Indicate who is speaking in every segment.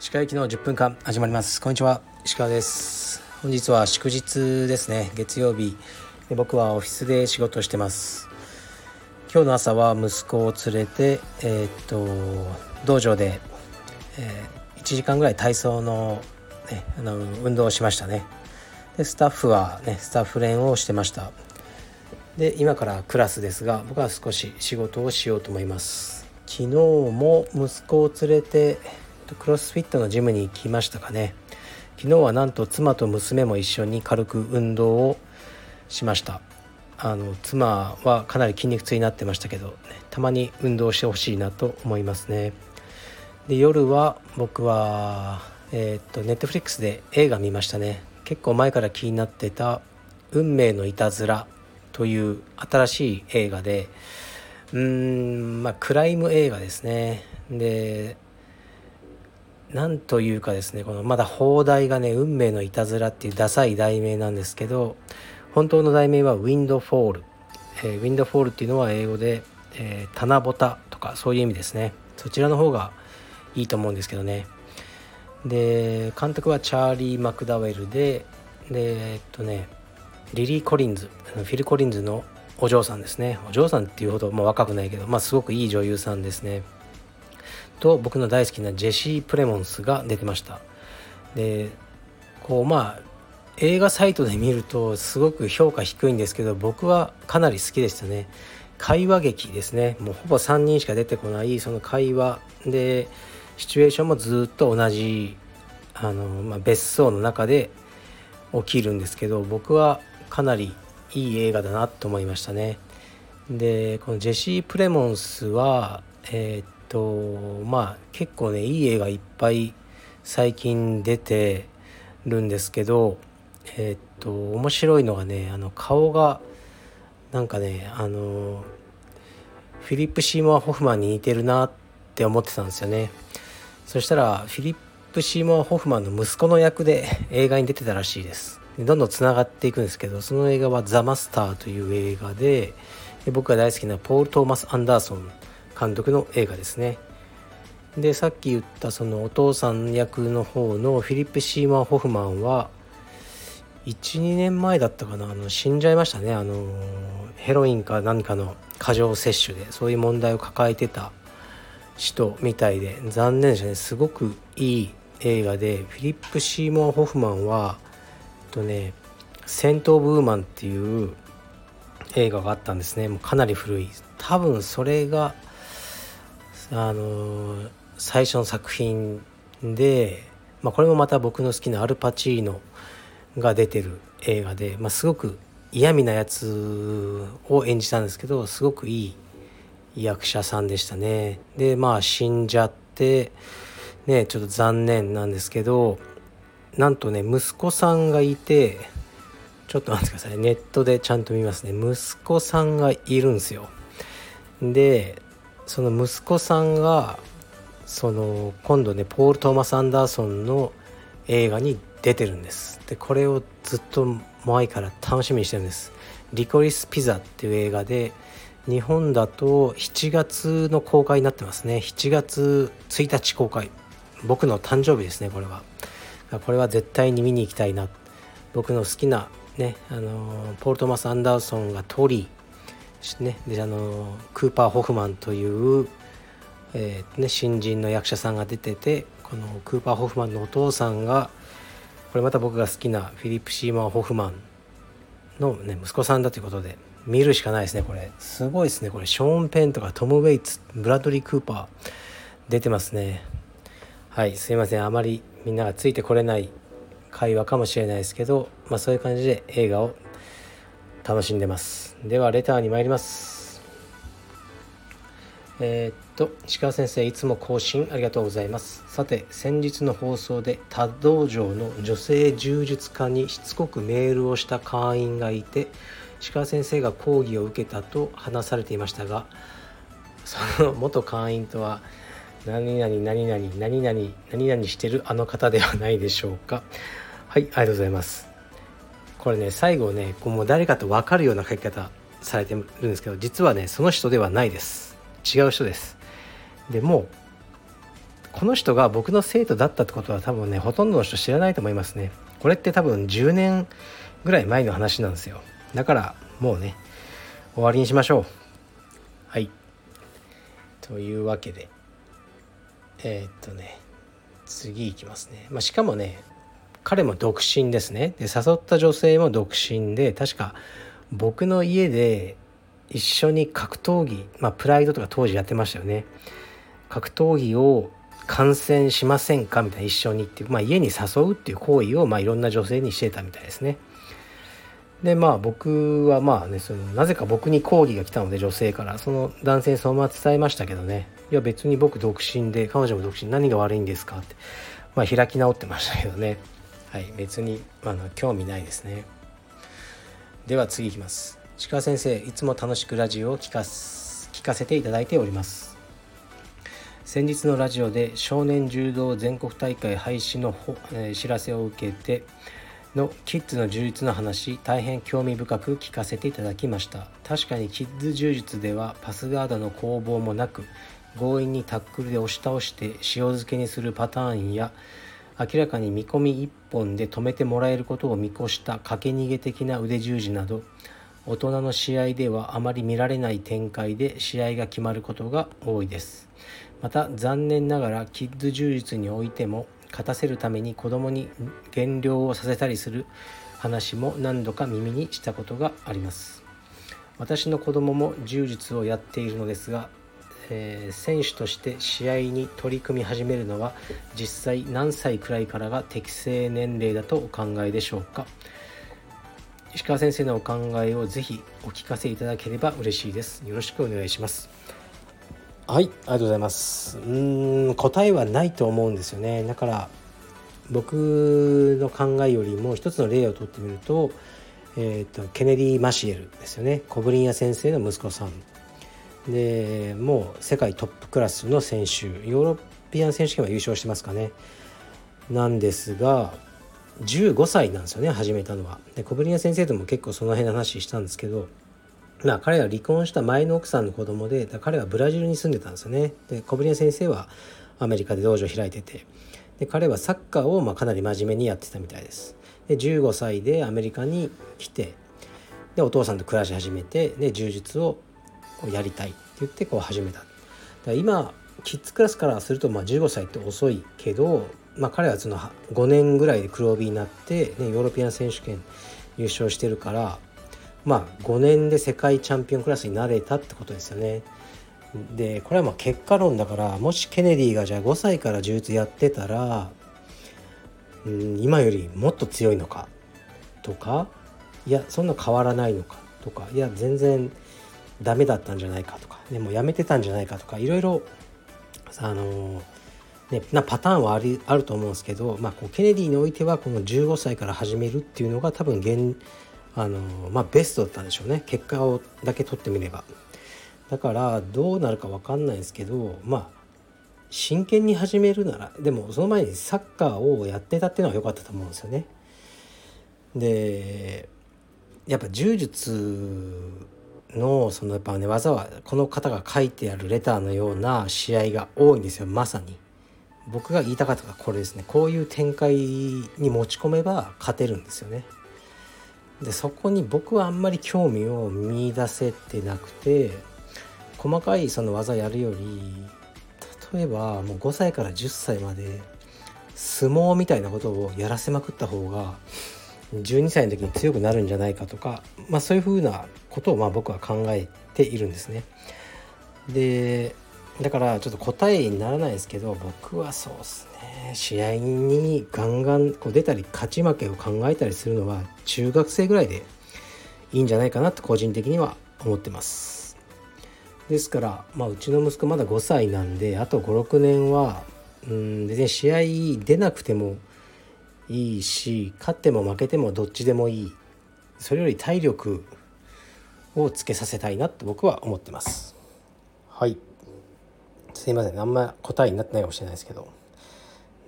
Speaker 1: 歯科行の10分間始まります。こんにちは。石川です。本日は祝日ですね。月曜日。で僕はオフィスで仕事してます。今日の朝は息子を連れてえー、っと道場で、えー、1時間ぐらい体操の,、ね、あの運動をしましたね。でスタッフはねスタッフ練をしてました。で今からクラスですが僕は少し仕事をしようと思います。昨日も息子を連れてクロスフィットのジムに行きましたかね。昨日はなんと妻と娘も一緒に軽く運動をしました。あの妻はかなり筋肉痛になってましたけど、ね、たまに運動してほしいなと思いますね。で夜は僕はえー、っとネットフリックスで映画見ましたね。結構前から気になってた「運命のいたずら」という新しい映画でうーんまあクライム映画ですね。でなんというかですねこのまた邦題がね「運命のいたずら」っていうダサい題名なんですけど本当の題名は「Windfall」えー、 Windfall っていうのは英語で、えー、棚ぼたとかそういう意味ですね。そちらの方がいいと思うんですけどね。で監督はチャーリー・マクダウェルででえっとねリリー・コリンズフィル・コリンズのお嬢さんですね。お嬢さんっていうほどもう若くないけど、まあ、すごくいい女優さんですね。と僕の大好きなジェシー・プレモンスが出てました。でこうまあ映画サイトで見るとすごく評価低いんですけど僕はかなり好きでしたね。会話劇ですね。もうほぼ3人しか出てこないその会話。でシチュエーションもずっと同じあの、まあ、別荘の中で起きるんですけど僕はかなりいい映画だなと思いましたね。でこのジェシー・プレモンスはえー、っとまあ結構ねいい映画いっぱい最近出てるんですけどえー、っと面白いのがねあの顔がなんかねあのフィリップ・シーモア・ホフマンに似てるなって思ってたんですよね。そしたらフィリップ・シーモア・ホフマンの息子の役で映画に出てたらしいです。どんどんつながっていくんですけどその映画は「ザ・マスター」という映画で僕が大好きなポール・トーマス・アンダーソン監督の映画ですね。でさっき言ったそのお父さん役の方のフィリップ・シーマー・ホフマンは12年前だったかなあの死んじゃいましたね。あのヘロインか何かの過剰摂取でそういう問題を抱えてた人みたいで残念でしたね。すごくいい映画でフィリップ・シーモア・ホフマンはとね「戦闘ブーマン」っていう映画があったんですねもうかなり古い多分それがあの最初の作品で、まあ、これもまた僕の好きなアルパチーノが出てる映画で、まあ、すごく嫌味なやつを演じたんですけどすごくいい役者さんでしたね。でまあ死んじゃってねちょっと残念なんですけどなんとね息子さんがいてちょっと待ってください。ネットでちゃんと見ますね。息子さんがいるんですよ。でその息子さんがその今度ねポール・トーマス・アンダーソンの映画に出てるんです。でこれをずっと前から楽しみにしてるんです。リコリス・ピザっていう映画で日本だと7月の公開になってますね。7月1日公開。僕の誕生日ですねこれは。これは絶対に見に行きたいな。僕の好きなねあのポール・トマス・アンダーソンがトリー、ね、であのクーパー・ホフマンという、えーね、新人の役者さんが出ててこのクーパー・ホフマンのお父さんがこれまた僕が好きなフィリップ・シーマー・ホフマンの、ね、息子さんだということで見るしかないですねこれ。すごいですねこれ。ショーン・ペンとかトム・ウェイツブラッドリー・クーパー出てますね。はいすいません。あまりみんながついてこれない会話かもしれないですけど、まあ、そういう感じで映画を楽しんでます。ではレターに参ります。えー、っと石川先生いつも更新ありがとうございます。さて先日の放送で他道場の女性柔術家にしつこくメールをした会員がいて石川先生が講義を受けたと話されていましたがその元会員とは何々何々何々何々してるあの方ではないでしょうか。はいありがとうございます。これね最後ねもう誰かと分かるような書き方されてるんですけど実はねその人ではないです。違う人です。でもこの人が僕の生徒だったってことは多分ねほとんどの人知らないと思いますね。これって多分10年ぐらい前の話なんですよ。だからもうね終わりにしましょう。はい。というわけで。えー、っとね次いきますね、まあ、しかもね彼も独身ですね。で誘った女性も独身で確か僕の家で一緒に格闘技まあプライドとか当時やってましたよね。格闘技を観戦しませんかみたいな一緒にっていう、まあ、家に誘うっていう行為を、まあ、いろんな女性にしてたみたいですね。でまあ僕はまあねそのなぜか僕に抗議が来たので女性から。その男性にそのまま伝えましたけどね。いや別に僕独身で彼女も独身何が悪いんですかって。まあ開き直ってましたけどね。はい別に、まあ、興味ないですね。では次いきます。鹿先生いつも楽しくラジオを聞か聞かせていただいております。先日のラジオで少年柔道全国大会廃止の、えー、知らせを受けてのキッズの柔術の話大変興味深く聞かせていただきました。確かにキッズ柔術ではパスガードの攻防もなく強引にタックルで押し倒して塩漬けにするパターンや明らかに見込み1本で止めてもらえることを見越したかけ逃げ的な腕十字など大人の試合ではあまり見られない展開で試合が決まることが多いです。また残念ながらキッズ柔術においても勝たせるために子供に減量をさせたりする話も何度か耳にしたことがあります。私の子供も柔術をやっているのですが、えー、選手として試合に取り組み始めるのは実際何歳くらいからが適正年齢だとお考えでしょうか？石川先生のお考えをぜひお聞かせいただければ嬉しいです。よろしくお願いします。はいありがとうございます。うん答えはないと思うんですよね。だから僕の考えよりも一つの例をとってみると,、えーと、ケネディ・マシエルですよね。コブリンヤ先生の息子さん。でもう世界トップクラスの選手ヨーロピアン選手権は優勝してますかね。なんですが15歳なんですよね始めたのは。でコブリンヤ先生とも結構その辺の話したんですけどまあ、彼は離婚した前の奥さんの子供で彼はブラジルに住んでたんですよね。で小林先生はアメリカで道場を開いててで彼はサッカーをまあかなり真面目にやってたみたいです。で15歳でアメリカに来てでお父さんと暮らし始めてで柔術をやりたいって言ってこう始めただ今キッズクラスからするとまあ15歳って遅いけど、まあ、彼はその5年ぐらいで黒帯になって、ね、ヨーロピアン選手権優勝してるからまあ5年で世界チャンピオンクラスになれたってことですよね。でこれはまあ結果論だからもしケネディがじゃあ5歳から柔術やってたら、うん、今よりもっと強いのかとかいやそんな変わらないのかとかいや全然ダメだったんじゃないかとかでもやめてたんじゃないかとかいろいろあのね、なパターンはありあると思うんですけど、まあ、こうケネディにおいてはこの15歳から始めるっていうのが多分現あのまあベストだったんでしょうね。結果をだけ取ってみれば。だからどうなるか分かんないですけどまあ真剣に始めるならでもその前にサッカーをやってたっていうのは良かったと思うんですよね。でやっぱ柔術のそのやっぱね技はこの方が書いてあるレターのような試合が多いんですよまさに。僕が言いたかったのはこれですね。こういう展開に持ち込めば勝てるんですよね。でそこに僕はあんまり興味を見出せてなくて細かいその技やるより例えばもう5歳から10歳まで相撲みたいなことをやらせまくった方が12歳の時に強くなるんじゃないかとか、まあ、そういうふうなことをまあ僕は考えているんですね。でだからちょっと答えにならないですけど僕はそうですね試合にガンガンこう出たり勝ち負けを考えたりするのは中学生ぐらいでいいんじゃないかなと個人的には思ってますですから、まあ、うちの息子まだ5歳なんであと56年はうん全然試合出なくてもいいし勝っても負けてもどっちでもいい。それより体力をつけさせたいなと僕は思ってます。はい。すいません。あんま答えになってないかもしれないですけど。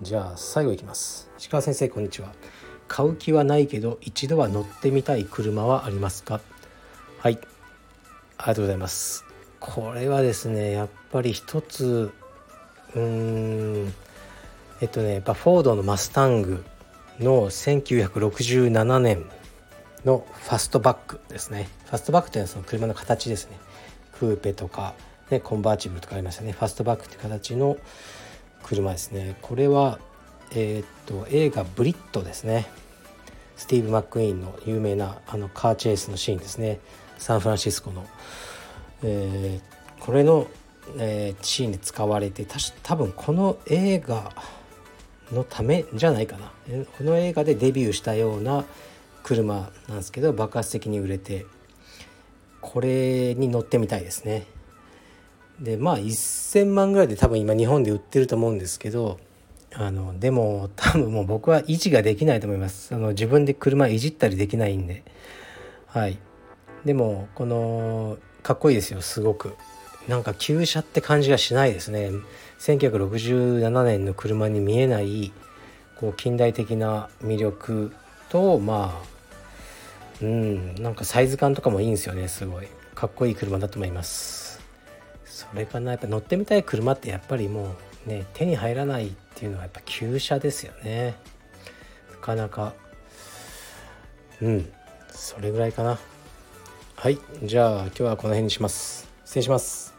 Speaker 1: じゃあ最後いきます。石川先生こんにちは。買う気はないけど一度は乗ってみたい車はありますか？はい。ありがとうございます。これはですねやっぱり一つうーんえっとねやっぱフォードのマスタングの1967年のファストバックですね。ファストバックというのはその車の形ですね。クーペとか、ね、コンバーチブルとかありましたね。ファストバックっていう形の車ですね。これはえー、っと映画「ブリット」ですね。スティーブ・マック・イーンの有名なあのカーチェイスのシーンですね。サンフランシスコの、えー、これの、えー、シーンで使われてた多分この映画のためじゃないかな。この映画でデビューしたような車なんですけど爆発的に売れてこれに乗ってみたいですね。でまあ1,000万ぐらいで多分今日本で売ってると思うんですけどあのでも多分もう僕は維持ができないと思います。あの自分で車いじったりできないんで。はい。でもこのかっこいいですよすごく。なんか旧車って感じがしないですね。1967年の車に見えないこう近代的な魅力とまあうんなんかサイズ感とかもいいんですよねすごい。かっこいい車だと思います。それかなやっぱ乗ってみたい車ってやっぱりもうね手に入らないっていうのはやっぱ旧車ですよね。なかなか。うんそれぐらいかな。はいじゃあ今日はこの辺にします。失礼します。